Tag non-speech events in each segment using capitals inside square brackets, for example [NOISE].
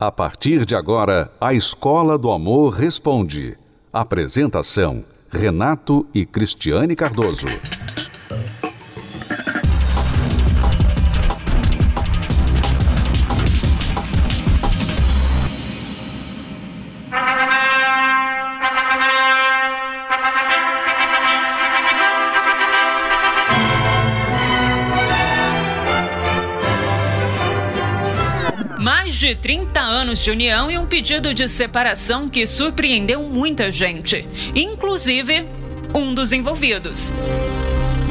A partir de agora, a Escola do Amor Responde. Apresentação: Renato e Cristiane Cardoso. de 30 anos de união e um pedido de separação que surpreendeu muita gente, inclusive um dos envolvidos.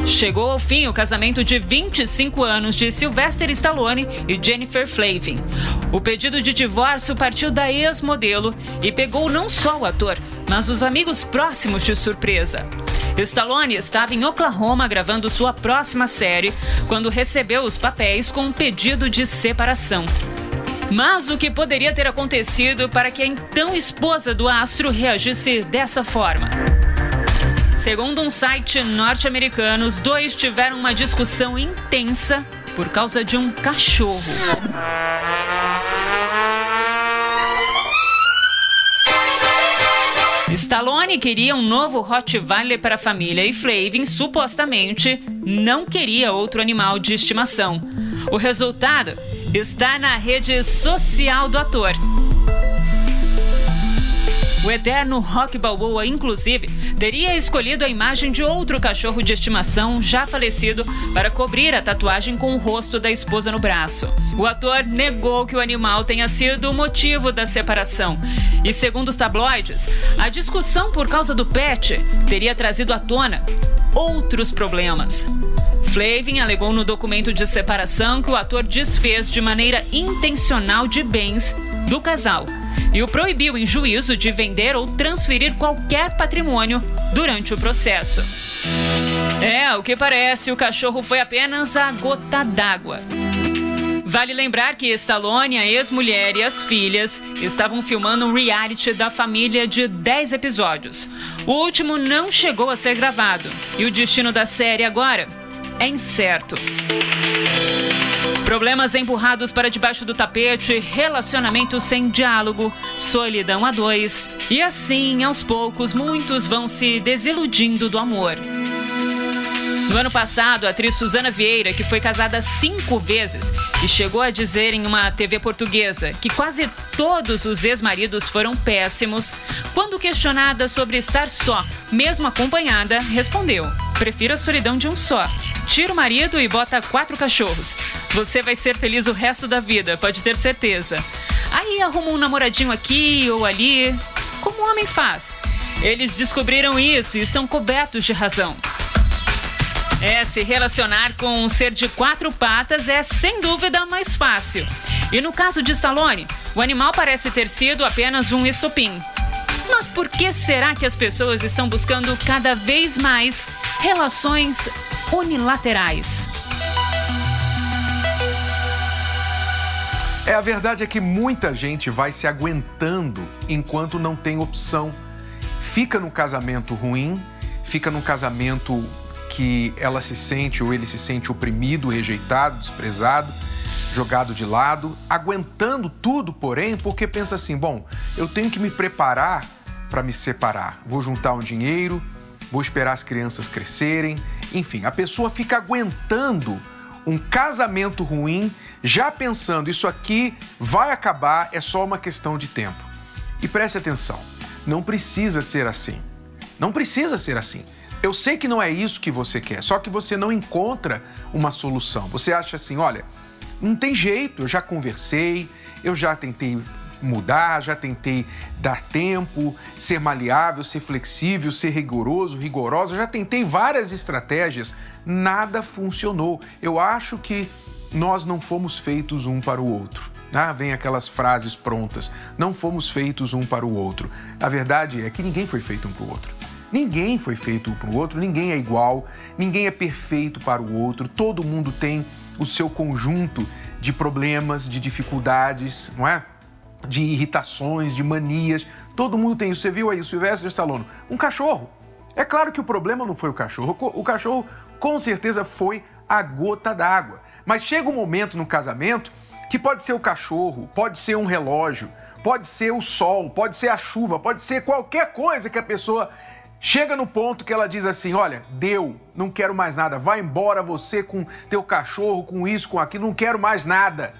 Chegou ao fim o casamento de 25 anos de Sylvester Stallone e Jennifer Flavin. O pedido de divórcio partiu da ex-modelo e pegou não só o ator, mas os amigos próximos de surpresa. Stallone estava em Oklahoma gravando sua próxima série quando recebeu os papéis com um pedido de separação. Mas o que poderia ter acontecido para que a então esposa do astro reagisse dessa forma? Segundo um site norte-americano, os dois tiveram uma discussão intensa por causa de um cachorro. Stallone queria um novo Rottweiler para a família e Flavin supostamente não queria outro animal de estimação. O resultado está na rede social do ator. O eterno Rock Balboa, inclusive, teria escolhido a imagem de outro cachorro de estimação já falecido para cobrir a tatuagem com o rosto da esposa no braço. O ator negou que o animal tenha sido o motivo da separação. E segundo os tabloides, a discussão por causa do pet teria trazido à tona outros problemas. Flavin alegou no documento de separação que o ator desfez de maneira intencional de bens do casal e o proibiu em juízo de vender ou transferir qualquer patrimônio durante o processo. É, o que parece, o cachorro foi apenas a gota d'água. Vale lembrar que Stallone, a ex-mulher e as filhas estavam filmando um reality da família de 10 episódios. O último não chegou a ser gravado e o destino da série agora é incerto. Problemas empurrados para debaixo do tapete, relacionamento sem diálogo, solidão a dois. E assim, aos poucos, muitos vão se desiludindo do amor. No ano passado, a atriz Suzana Vieira, que foi casada cinco vezes e chegou a dizer em uma TV portuguesa que quase todos os ex-maridos foram péssimos, quando questionada sobre estar só, mesmo acompanhada, respondeu: Prefiro a solidão de um só. Tira o marido e bota quatro cachorros. Você vai ser feliz o resto da vida, pode ter certeza. Aí arruma um namoradinho aqui ou ali, como o homem faz. Eles descobriram isso e estão cobertos de razão. É, se relacionar com um ser de quatro patas é sem dúvida mais fácil. E no caso de Stallone, o animal parece ter sido apenas um estopim. Mas por que será que as pessoas estão buscando cada vez mais relações unilaterais? É, a verdade é que muita gente vai se aguentando enquanto não tem opção. Fica num casamento ruim, fica num casamento que ela se sente ou ele se sente oprimido, rejeitado, desprezado, jogado de lado, aguentando tudo, porém, porque pensa assim: bom, eu tenho que me preparar para me separar. Vou juntar um dinheiro, vou esperar as crianças crescerem. Enfim, a pessoa fica aguentando um casamento ruim, já pensando isso aqui vai acabar, é só uma questão de tempo. E preste atenção, não precisa ser assim. Não precisa ser assim. Eu sei que não é isso que você quer, só que você não encontra uma solução. Você acha assim, olha, não tem jeito, eu já conversei, eu já tentei mudar, já tentei dar tempo, ser maleável, ser flexível, ser rigoroso, rigorosa, já tentei várias estratégias, nada funcionou. Eu acho que nós não fomos feitos um para o outro. Ah, vem aquelas frases prontas. Não fomos feitos um para o outro. A verdade é que ninguém foi feito um para o outro. Ninguém foi feito um para o outro, ninguém é igual, ninguém é perfeito para o outro, todo mundo tem o seu conjunto de problemas, de dificuldades, não é? De irritações, de manias, todo mundo tem isso. Você viu aí o Sylvester Stallone, um cachorro. É claro que o problema não foi o cachorro, o cachorro com certeza foi a gota d'água. Mas chega um momento no casamento que pode ser o cachorro, pode ser um relógio, pode ser o sol, pode ser a chuva, pode ser qualquer coisa que a pessoa chega no ponto que ela diz assim: olha, deu, não quero mais nada, vai embora você com teu cachorro, com isso, com aquilo, não quero mais nada.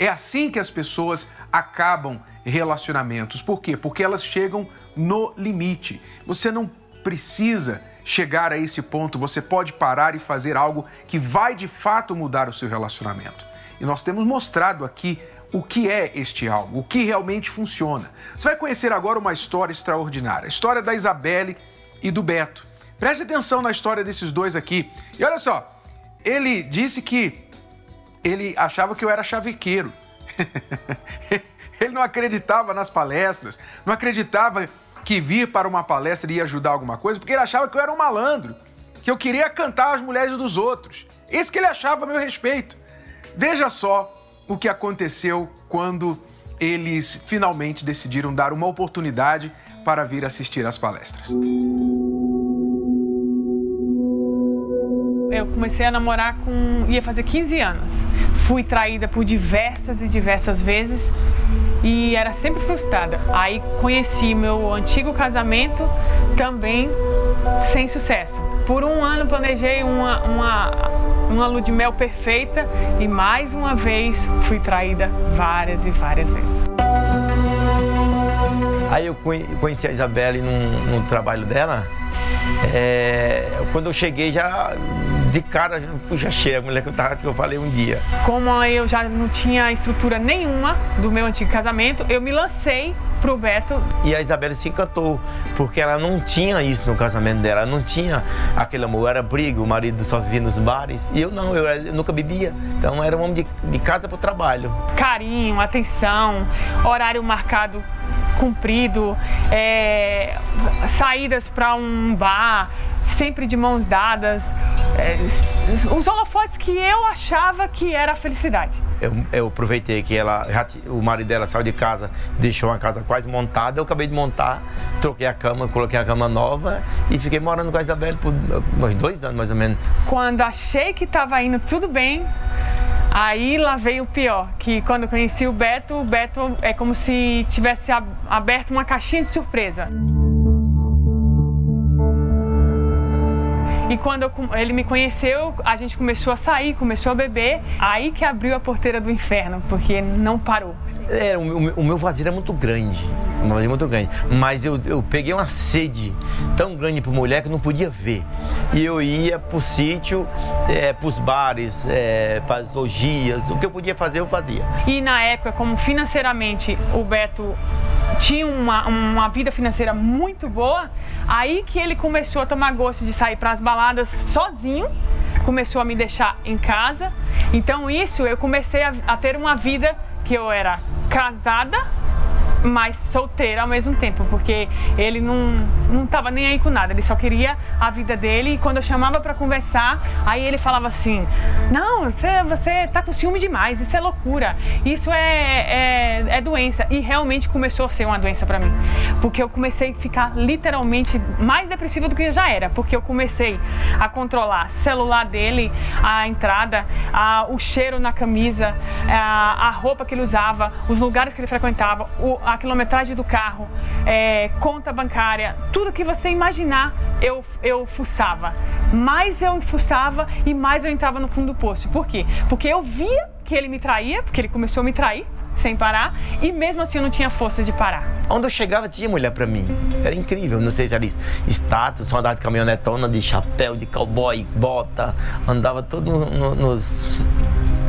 É assim que as pessoas acabam relacionamentos. Por quê? Porque elas chegam no limite. Você não precisa chegar a esse ponto, você pode parar e fazer algo que vai de fato mudar o seu relacionamento. E nós temos mostrado aqui o que é este algo, o que realmente funciona. Você vai conhecer agora uma história extraordinária, a história da Isabelle e do Beto. Preste atenção na história desses dois aqui. E olha só, ele disse que ele achava que eu era chavequeiro. [LAUGHS] ele não acreditava nas palestras, não acreditava que vir para uma palestra ia ajudar alguma coisa, porque ele achava que eu era um malandro, que eu queria cantar as mulheres dos outros. Isso que ele achava a meu respeito. Veja só o que aconteceu quando eles finalmente decidiram dar uma oportunidade para vir assistir às palestras. Eu comecei a namorar com. ia fazer 15 anos. Fui traída por diversas e diversas vezes e era sempre frustrada. Aí conheci meu antigo casamento também sem sucesso. Por um ano planejei uma, uma, uma lua de mel perfeita e mais uma vez fui traída várias e várias vezes. Aí eu conheci a Isabelle no, trabalho dela. É, quando eu cheguei já de cara, puxa cheia, a mulher que eu, tava, que eu falei um dia. Como eu já não tinha estrutura nenhuma do meu antigo casamento, eu me lancei pro Beto. E a Isabela se encantou, porque ela não tinha isso no casamento dela, ela não tinha aquele amor, era briga, o marido só vivia nos bares, e eu não, eu, eu nunca bebia. Então era um homem de, de casa pro trabalho. Carinho, atenção, horário marcado cumprido, é, saídas para um bar, sempre de mãos dadas, é, os holofotes que eu achava que era a felicidade. Eu, eu aproveitei que ela, o marido dela saiu de casa, deixou a casa quase montada, eu acabei de montar, troquei a cama, coloquei a cama nova e fiquei morando com a Isabelle por uns dois anos mais ou menos. Quando achei que estava indo tudo bem, Aí lá veio o pior, que quando eu conheci o Beto, o Beto é como se tivesse aberto uma caixinha de surpresa. E quando eu, ele me conheceu, a gente começou a sair, começou a beber. Aí que abriu a porteira do inferno, porque não parou. É, o, meu, o meu vazio era muito grande, um vazio muito grande. Mas eu, eu peguei uma sede tão grande para mulher que eu não podia ver. E eu ia para o sítio, é, para os bares, é, para as orgias, o que eu podia fazer eu fazia. E na época, como financeiramente o Beto tinha uma, uma vida financeira muito boa, Aí que ele começou a tomar gosto de sair para as baladas sozinho, começou a me deixar em casa. Então isso eu comecei a, a ter uma vida que eu era casada, mas solteira ao mesmo tempo, porque ele não não estava nem aí com nada, ele só queria a vida dele e quando eu chamava para conversar, aí ele falava assim: "Não, você você tá com ciúme demais, isso é loucura, isso é, é, é doença". E realmente começou a ser uma doença para mim, porque eu comecei a ficar literalmente mais depressiva do que já era, porque eu comecei a controlar celular dele, a entrada, a, o cheiro na camisa, a, a roupa que ele usava, os lugares que ele frequentava, o, a quilometragem do carro, é, conta bancária, tudo que você imaginar eu, eu fuçava. Mais eu fuçava e mais eu entrava no fundo do poço. Por quê? Porque eu via que ele me traía, porque ele começou a me trair sem parar e mesmo assim eu não tinha força de parar. Onde eu chegava tinha mulher para mim. Era incrível. Não sei se era status, só andava de caminhonetona, de chapéu, de cowboy, bota, andava todo no, nos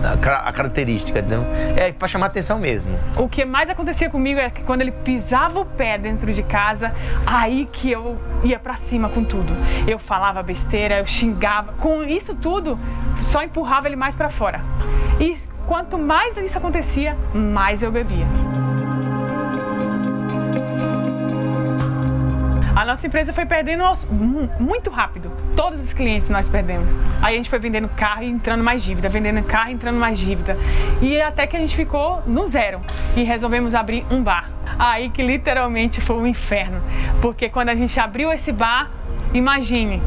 a, característica, entendeu? É para chamar atenção mesmo. O que mais acontecia comigo é que quando ele pisava o pé dentro de casa, aí que eu ia para cima com tudo. Eu falava besteira, eu xingava. Com isso tudo, só empurrava ele mais para fora. E quanto mais isso acontecia, mais eu bebia. A nossa empresa foi perdendo muito rápido. Todos os clientes nós perdemos. Aí a gente foi vendendo carro e entrando mais dívida, vendendo carro e entrando mais dívida. E até que a gente ficou no zero e resolvemos abrir um bar. Aí que literalmente foi um inferno. Porque quando a gente abriu esse bar, imagine,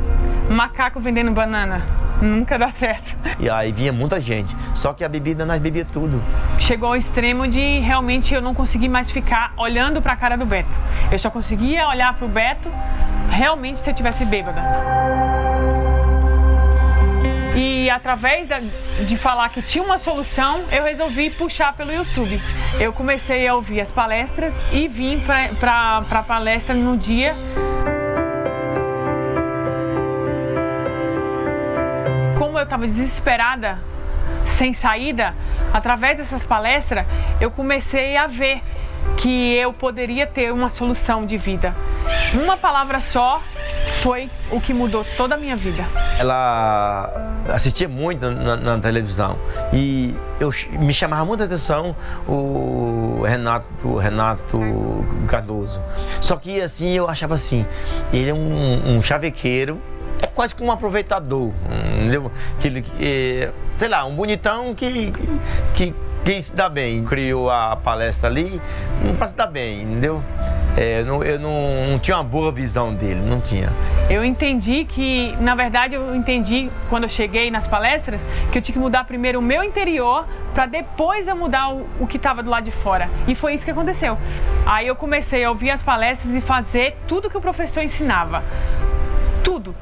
macaco vendendo banana nunca dá certo. E aí vinha muita gente. Só que a bebida nós bebia tudo. Chegou ao extremo de realmente eu não conseguir mais ficar olhando para a cara do Beto. Eu só conseguia olhar para o Beto realmente se eu tivesse bêbada. E através da, de falar que tinha uma solução, eu resolvi puxar pelo YouTube. Eu comecei a ouvir as palestras e vim para a palestra no dia estava desesperada, sem saída, através dessas palestras, eu comecei a ver que eu poderia ter uma solução de vida. Uma palavra só foi o que mudou toda a minha vida. Ela assistia muito na, na televisão e eu me chamava muita atenção o Renato, Renato Cardoso. Só que assim eu achava assim, ele é um, um chavequeiro é quase como um aproveitador, entendeu? Que que, sei lá, um bonitão que, que quis se dar bem. Criou a palestra ali para se dar bem, entendeu? É, eu, não, eu não, não, tinha uma boa visão dele, não tinha. Eu entendi que, na verdade, eu entendi quando eu cheguei nas palestras que eu tinha que mudar primeiro o meu interior para depois eu mudar o, o que estava do lado de fora. E foi isso que aconteceu. Aí eu comecei a ouvir as palestras e fazer tudo que o professor ensinava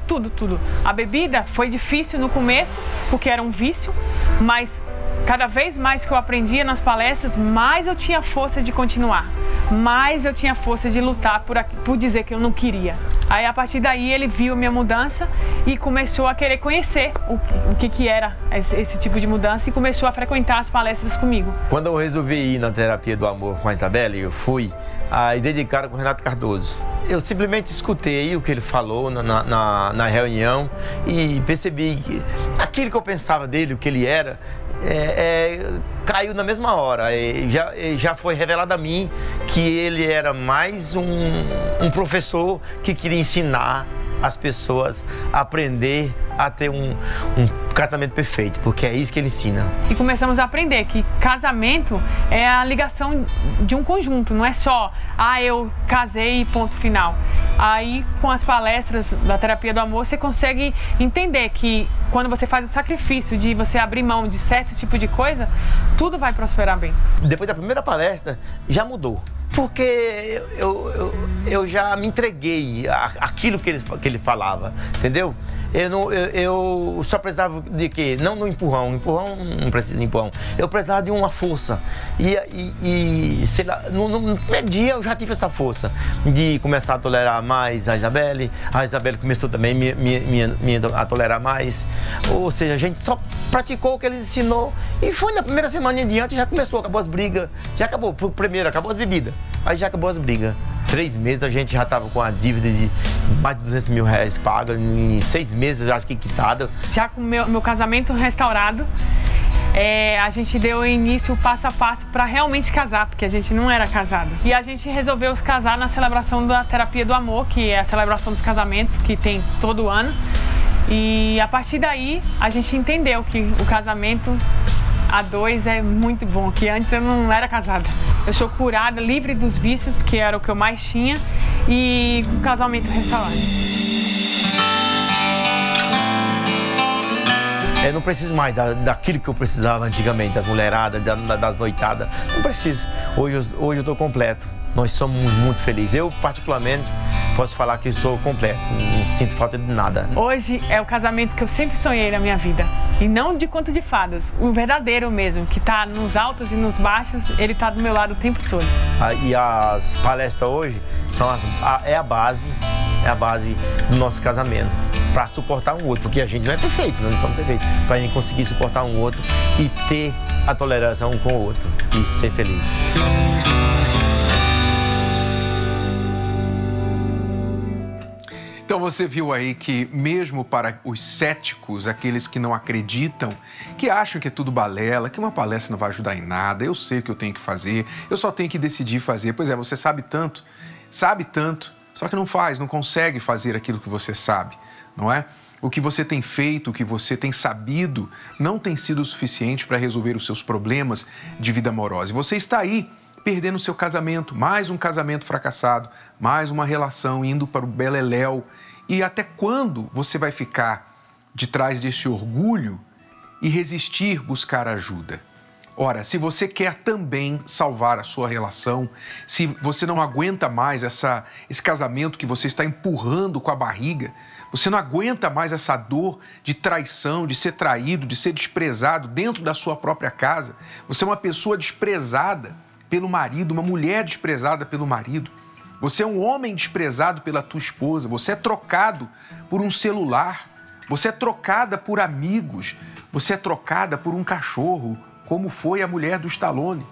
tudo, tudo. A bebida foi difícil no começo, porque era um vício, mas cada vez mais que eu aprendia nas palestras, mais eu tinha força de continuar, mais eu tinha força de lutar por, por dizer que eu não queria. Aí a partir daí ele viu minha mudança e começou a querer conhecer o, o que, que era esse, esse, tipo de mudança e começou a frequentar as palestras comigo. Quando eu resolvi ir na terapia do amor com a Isabelle, eu fui aí dedicaram com o Renato Cardoso. Eu simplesmente escutei o que ele falou na, na, na reunião e percebi que aquilo que eu pensava dele, o que ele era, é, é, caiu na mesma hora. E já, já foi revelado a mim que ele era mais um, um professor que queria ensinar as pessoas aprender a ter um, um casamento perfeito, porque é isso que ele ensina. E começamos a aprender que casamento é a ligação de um conjunto, não é só, ah, eu casei e ponto final. Aí, com as palestras da terapia do amor, você consegue entender que quando você faz o sacrifício de você abrir mão de certo tipo de coisa, tudo vai prosperar bem. Depois da primeira palestra, já mudou. Porque eu, eu, eu já me entreguei àquilo que ele, que ele falava, entendeu? Eu, não, eu, eu, só precisava de quê? Não do empurrão, empurrão não precisa de empurrão. Eu precisava de uma força. E, e, e sei lá, no, no, primeiro dia eu já tive essa força de começar a tolerar mais a Isabelle. A Isabelle começou também me, me, a tolerar mais. Ou seja, a gente só praticou o que ele ensinou. E foi na primeira semana em diante, já começou, acabou as brigas. Já acabou, primeiro, acabou as bebidas. Aí já acabou as brigas. Três meses a gente já estava com a dívida de mais de 200 mil reais paga. Em seis meses, acho que quitada. Já com meu, meu casamento restaurado, é, a gente deu início passo a passo para realmente casar, porque a gente não era casado. E a gente resolveu se casar na celebração da terapia do amor, que é a celebração dos casamentos, que tem todo ano. E a partir daí a gente entendeu que o casamento a dois é muito bom, que antes eu não era casada. Eu sou curada, livre dos vícios, que era o que eu mais tinha, e o casamento restaurado. Eu não preciso mais da, daquilo que eu precisava antigamente, das mulheradas, da, das noitadas. Não preciso. Hoje, hoje eu estou completo. Nós somos muito felizes. Eu, particularmente, posso falar que sou completo, não sinto falta de nada. Hoje é o casamento que eu sempre sonhei na minha vida. E não de conto de fadas, o verdadeiro mesmo, que está nos altos e nos baixos, ele está do meu lado o tempo todo. Ah, e as palestras hoje são as, a, é a base, é a base do nosso casamento. Para suportar um outro, porque a gente não é perfeito, nós não somos perfeitos. Para a gente conseguir suportar um outro e ter a tolerância um com o outro e ser feliz. Então você viu aí que, mesmo para os céticos, aqueles que não acreditam, que acham que é tudo balela, que uma palestra não vai ajudar em nada, eu sei o que eu tenho que fazer, eu só tenho que decidir fazer. Pois é, você sabe tanto, sabe tanto, só que não faz, não consegue fazer aquilo que você sabe, não é? O que você tem feito, o que você tem sabido, não tem sido suficiente para resolver os seus problemas de vida amorosa. E você está aí perdendo seu casamento, mais um casamento fracassado, mais uma relação indo para o beleléu. E até quando você vai ficar de trás desse orgulho e resistir buscar ajuda. Ora, se você quer também salvar a sua relação, se você não aguenta mais essa, esse casamento que você está empurrando com a barriga, você não aguenta mais essa dor de traição, de ser traído, de ser desprezado dentro da sua própria casa, você é uma pessoa desprezada pelo marido, uma mulher desprezada pelo marido, você é um homem desprezado pela tua esposa, você é trocado por um celular, você é trocada por amigos, você é trocada por um cachorro, como foi a mulher do Stallone.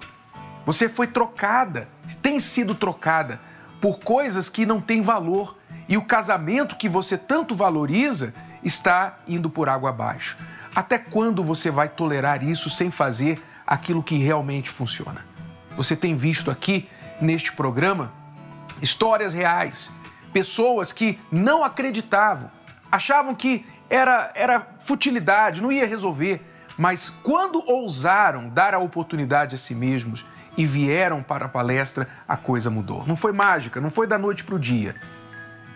Você foi trocada, tem sido trocada por coisas que não têm valor. E o casamento que você tanto valoriza está indo por água abaixo. Até quando você vai tolerar isso sem fazer aquilo que realmente funciona? Você tem visto aqui neste programa histórias reais, pessoas que não acreditavam, achavam que era, era futilidade, não ia resolver mas quando ousaram dar a oportunidade a si mesmos e vieram para a palestra, a coisa mudou. Não foi mágica, não foi da noite para o dia.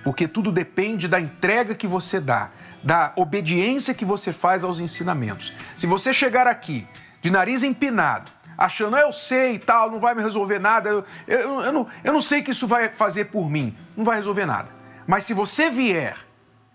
Porque tudo depende da entrega que você dá, da obediência que você faz aos ensinamentos. Se você chegar aqui de nariz empinado, achando, eu sei e tal, não vai me resolver nada, eu, eu, eu, não, eu não sei que isso vai fazer por mim, não vai resolver nada. Mas se você vier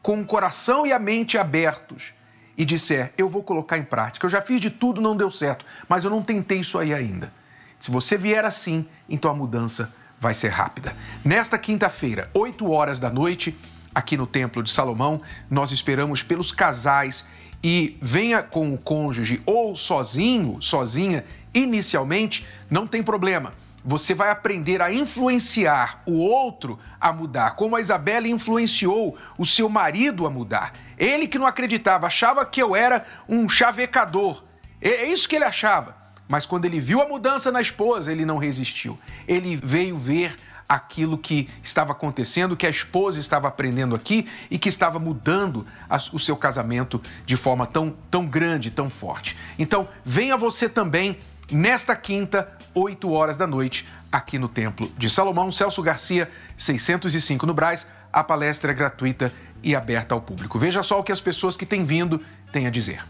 com o coração e a mente abertos, e disser, eu vou colocar em prática, eu já fiz de tudo, não deu certo, mas eu não tentei isso aí ainda. Se você vier assim, então a mudança vai ser rápida. Nesta quinta-feira, 8 horas da noite, aqui no Templo de Salomão, nós esperamos pelos casais e venha com o cônjuge ou sozinho, sozinha, inicialmente, não tem problema você vai aprender a influenciar o outro a mudar, como a Isabela influenciou o seu marido a mudar. Ele que não acreditava, achava que eu era um chavecador. É isso que ele achava. Mas quando ele viu a mudança na esposa, ele não resistiu. Ele veio ver aquilo que estava acontecendo, que a esposa estava aprendendo aqui e que estava mudando o seu casamento de forma tão, tão grande, tão forte. Então, venha você também nesta quinta, 8 horas da noite, aqui no Templo de Salomão. Celso Garcia, 605 no Braz. A palestra é gratuita e aberta ao público. Veja só o que as pessoas que têm vindo têm a dizer.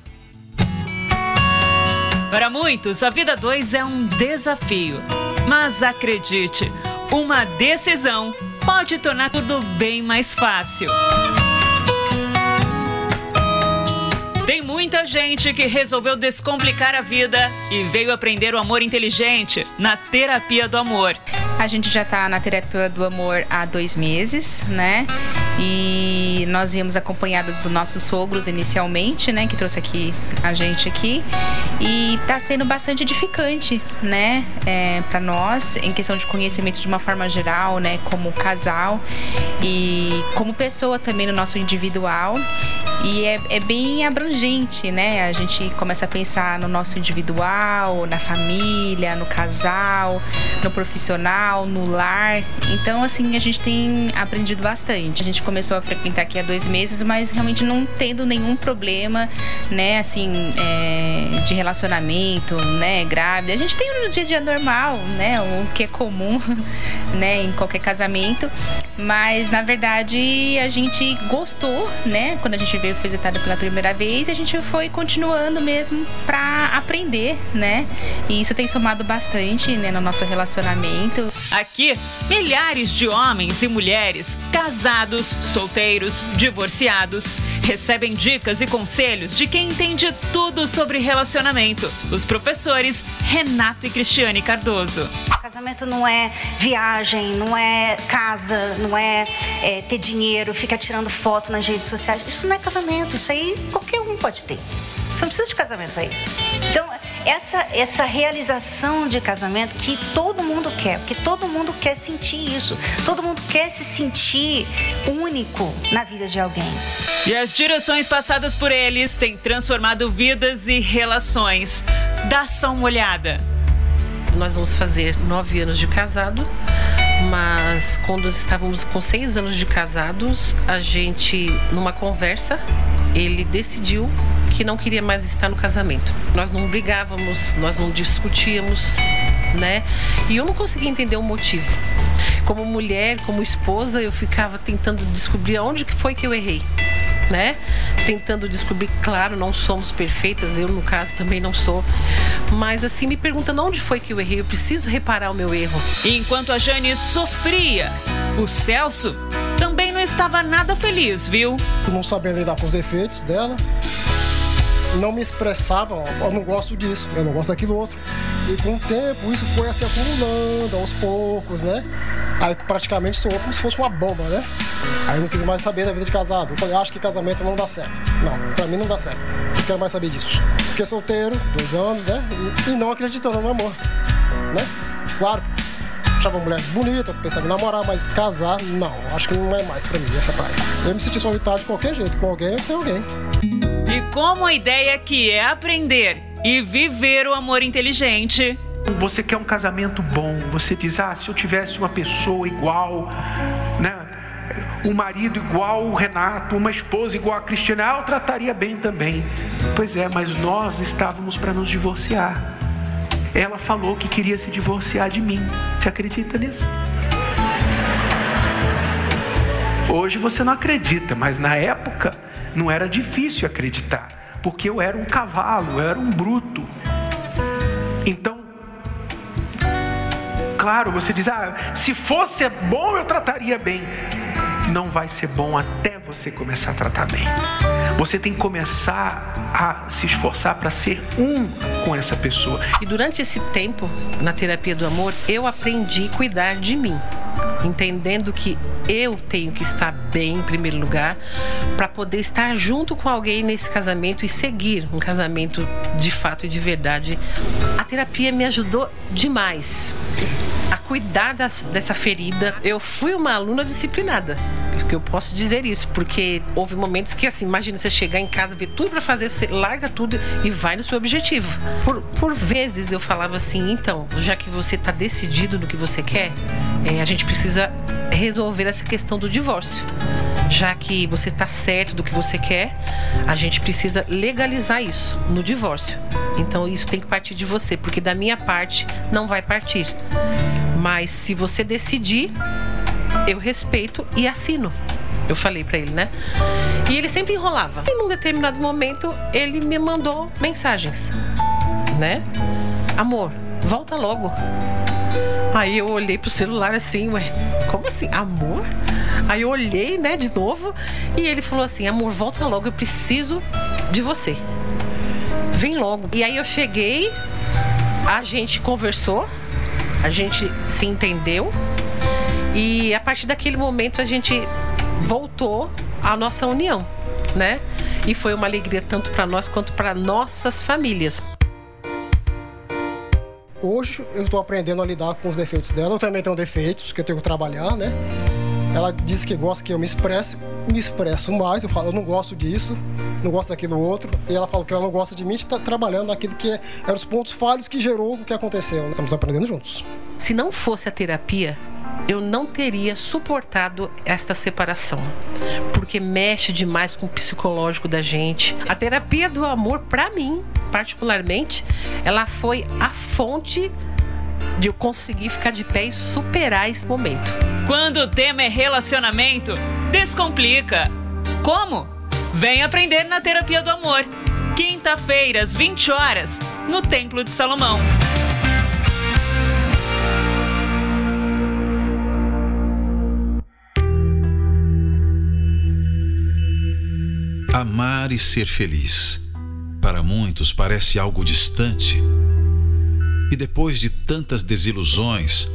Para muitos, a vida 2 é um desafio. Mas acredite, uma decisão pode tornar tudo bem mais fácil. Tem muita gente que resolveu descomplicar a vida e veio aprender o amor inteligente na terapia do amor. A gente já está na terapia do amor há dois meses, né? E nós viemos acompanhadas dos nossos sogros inicialmente, né? Que trouxe aqui a gente aqui. E está sendo bastante edificante, né? É, para nós, em questão de conhecimento de uma forma geral, né? Como casal e como pessoa também no nosso individual. E é, é bem abrangente, né? A gente começa a pensar no nosso individual, na família, no casal, no profissional, no lar. Então, assim, a gente tem aprendido bastante. A gente começou a frequentar aqui há dois meses, mas realmente não tendo nenhum problema, né? Assim, é, de relacionamento, né? Grávida. A gente tem no dia a dia normal, né? O que é comum, [LAUGHS] né? Em qualquer casamento. Mas, na verdade, a gente gostou, né? Quando a gente veio visitada pela primeira vez a gente foi continuando mesmo para aprender, né? E isso tem somado bastante né, no nosso relacionamento. Aqui, milhares de homens e mulheres, casados, solteiros, divorciados, recebem dicas e conselhos de quem entende tudo sobre relacionamento. Os professores Renato e Cristiane Cardoso. Casamento não é viagem, não é casa, não é, é ter dinheiro, ficar tirando foto nas redes sociais. Isso não é casamento, isso aí qualquer um pode ter. Você não precisa de casamento para isso. Então, essa, essa realização de casamento que todo mundo quer, porque todo mundo quer sentir isso, todo mundo quer se sentir único na vida de alguém. E as direções passadas por eles têm transformado vidas e relações. Dá só uma olhada. Nós vamos fazer nove anos de casado, mas quando estávamos com seis anos de casados, a gente, numa conversa, ele decidiu que não queria mais estar no casamento. Nós não brigávamos, nós não discutíamos, né? E eu não conseguia entender o motivo. Como mulher, como esposa, eu ficava tentando descobrir onde que foi que eu errei. Né? Tentando descobrir, claro, não somos perfeitas, eu no caso também não sou, mas assim me perguntando onde foi que eu errei, eu preciso reparar o meu erro. Enquanto a Jane sofria, o Celso também não estava nada feliz, viu? Não sabendo lidar com os defeitos dela, não me expressava, eu não gosto disso, eu não gosto daquilo outro. E com o tempo isso foi se acumulando aos poucos, né? Aí praticamente estourou como se fosse uma bomba, né? Aí eu não quis mais saber da vida de casado. Eu falei, acho que casamento não dá certo. Não, pra mim não dá certo. Não quero mais saber disso. Fiquei solteiro, dois anos, né? E, e não acreditando no amor, né? Claro, achava mulheres bonitas, pensava em namorar, mas casar, não. Acho que não é mais pra mim essa praia. Eu me senti solitário de qualquer jeito, com alguém ou sem alguém. E como a ideia que é aprender e viver o amor inteligente. Você quer um casamento bom, você diz: "Ah, se eu tivesse uma pessoa igual, né? Um marido igual o Renato, uma esposa igual a Cristina, ah, eu trataria bem também". Pois é, mas nós estávamos para nos divorciar. Ela falou que queria se divorciar de mim. Você acredita nisso? Hoje você não acredita, mas na época não era difícil acreditar, porque eu era um cavalo, eu era um bruto. Então, claro, você diz: ah, se fosse bom eu trataria bem. Não vai ser bom até você começar a tratar bem. Você tem que começar a se esforçar para ser um com essa pessoa. E durante esse tempo, na terapia do amor, eu aprendi a cuidar de mim entendendo que eu tenho que estar bem em primeiro lugar para poder estar junto com alguém nesse casamento e seguir um casamento de fato e de verdade. A terapia me ajudou demais cuidar das, dessa ferida. Eu fui uma aluna disciplinada que eu posso dizer isso, porque houve momentos que, assim, imagina você chegar em casa, ver tudo para fazer, você larga tudo e vai no seu objetivo. Por, por vezes eu falava assim, então, já que você está decidido no que você quer, é, a gente precisa resolver essa questão do divórcio. Já que você está certo do que você quer, a gente precisa legalizar isso no divórcio. Então isso tem que partir de você, porque da minha parte não vai partir. Mas se você decidir, eu respeito e assino. Eu falei para ele, né? E ele sempre enrolava. E num determinado momento ele me mandou mensagens, né? Amor, volta logo. Aí eu olhei pro celular assim, ué, como assim? Amor? Aí eu olhei, né, de novo, e ele falou assim: amor, volta logo, eu preciso de você. Vem logo. E aí eu cheguei, a gente conversou, a gente se entendeu, e a partir daquele momento a gente voltou à nossa união, né? E foi uma alegria tanto para nós quanto para nossas famílias. Hoje eu estou aprendendo a lidar com os defeitos dela. Eu também tenho defeitos que eu tenho que trabalhar, né? Ela disse que gosta que eu me expresse, me expresso mais. Eu falo, eu não gosto disso, não gosto daquilo outro. E ela falou que ela não gosta de mim, está trabalhando naquilo que eram os pontos falhos que gerou o que aconteceu. Nós estamos aprendendo juntos. Se não fosse a terapia, eu não teria suportado esta separação, porque mexe demais com o psicológico da gente. A terapia do amor, para mim, particularmente, ela foi a fonte de eu conseguir ficar de pé e superar esse momento. Quando o tema é relacionamento, descomplica. Como? Vem aprender na Terapia do Amor. Quinta-feira, às 20 horas, no Templo de Salomão. Amar e ser feliz. Para muitos parece algo distante. E depois de tantas desilusões,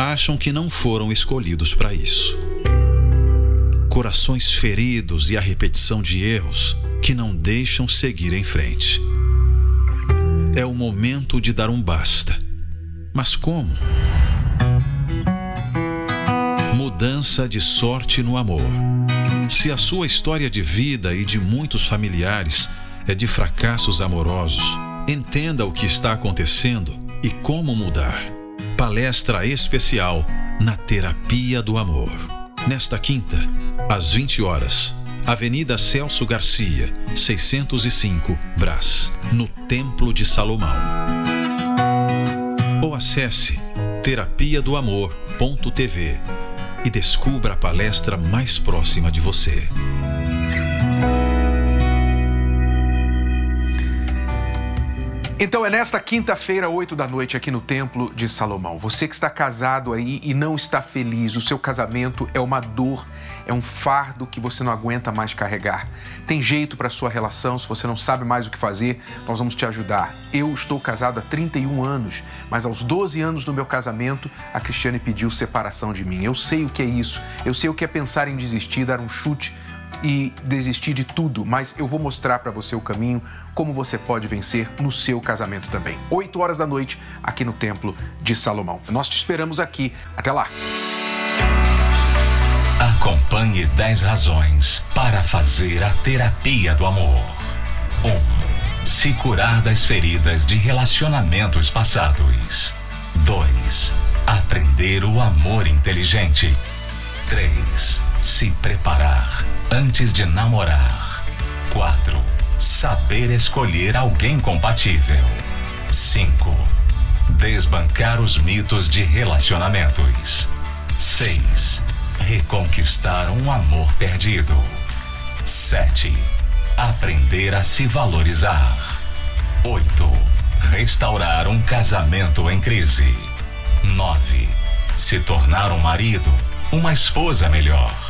acham que não foram escolhidos para isso. Corações feridos e a repetição de erros que não deixam seguir em frente. É o momento de dar um basta. Mas como? Mudança de sorte no amor. Se a sua história de vida e de muitos familiares é de fracassos amorosos, entenda o que está acontecendo e como mudar. Palestra especial na Terapia do Amor. Nesta quinta, às 20 horas, Avenida Celso Garcia, 605, Brás, no Templo de Salomão. Ou acesse terapia do amor.tv e descubra a palestra mais próxima de você. Então é nesta quinta-feira, 8 da noite, aqui no Templo de Salomão. Você que está casado aí e não está feliz, o seu casamento é uma dor, é um fardo que você não aguenta mais carregar. Tem jeito para sua relação, se você não sabe mais o que fazer, nós vamos te ajudar. Eu estou casado há 31 anos, mas aos 12 anos do meu casamento, a Cristiane pediu separação de mim. Eu sei o que é isso, eu sei o que é pensar em desistir, dar um chute e desistir de tudo, mas eu vou mostrar para você o caminho, como você pode vencer no seu casamento também. 8 horas da noite, aqui no Templo de Salomão. Nós te esperamos aqui. Até lá. Acompanhe 10 razões para fazer a terapia do amor. 1. Um, se curar das feridas de relacionamentos passados. 2. Aprender o amor inteligente. 3. Se preparar antes de namorar. 4. Saber escolher alguém compatível. 5. Desbancar os mitos de relacionamentos. 6. Reconquistar um amor perdido. 7. Aprender a se valorizar. 8. Restaurar um casamento em crise. 9. Se tornar um marido, uma esposa melhor.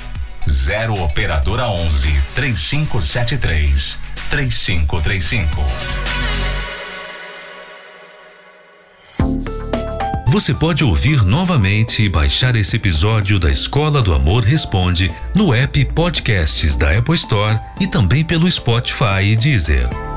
0 Operadora 11 3573 3535. Você pode ouvir novamente e baixar esse episódio da Escola do Amor Responde no app Podcasts da Apple Store e também pelo Spotify e Deezer.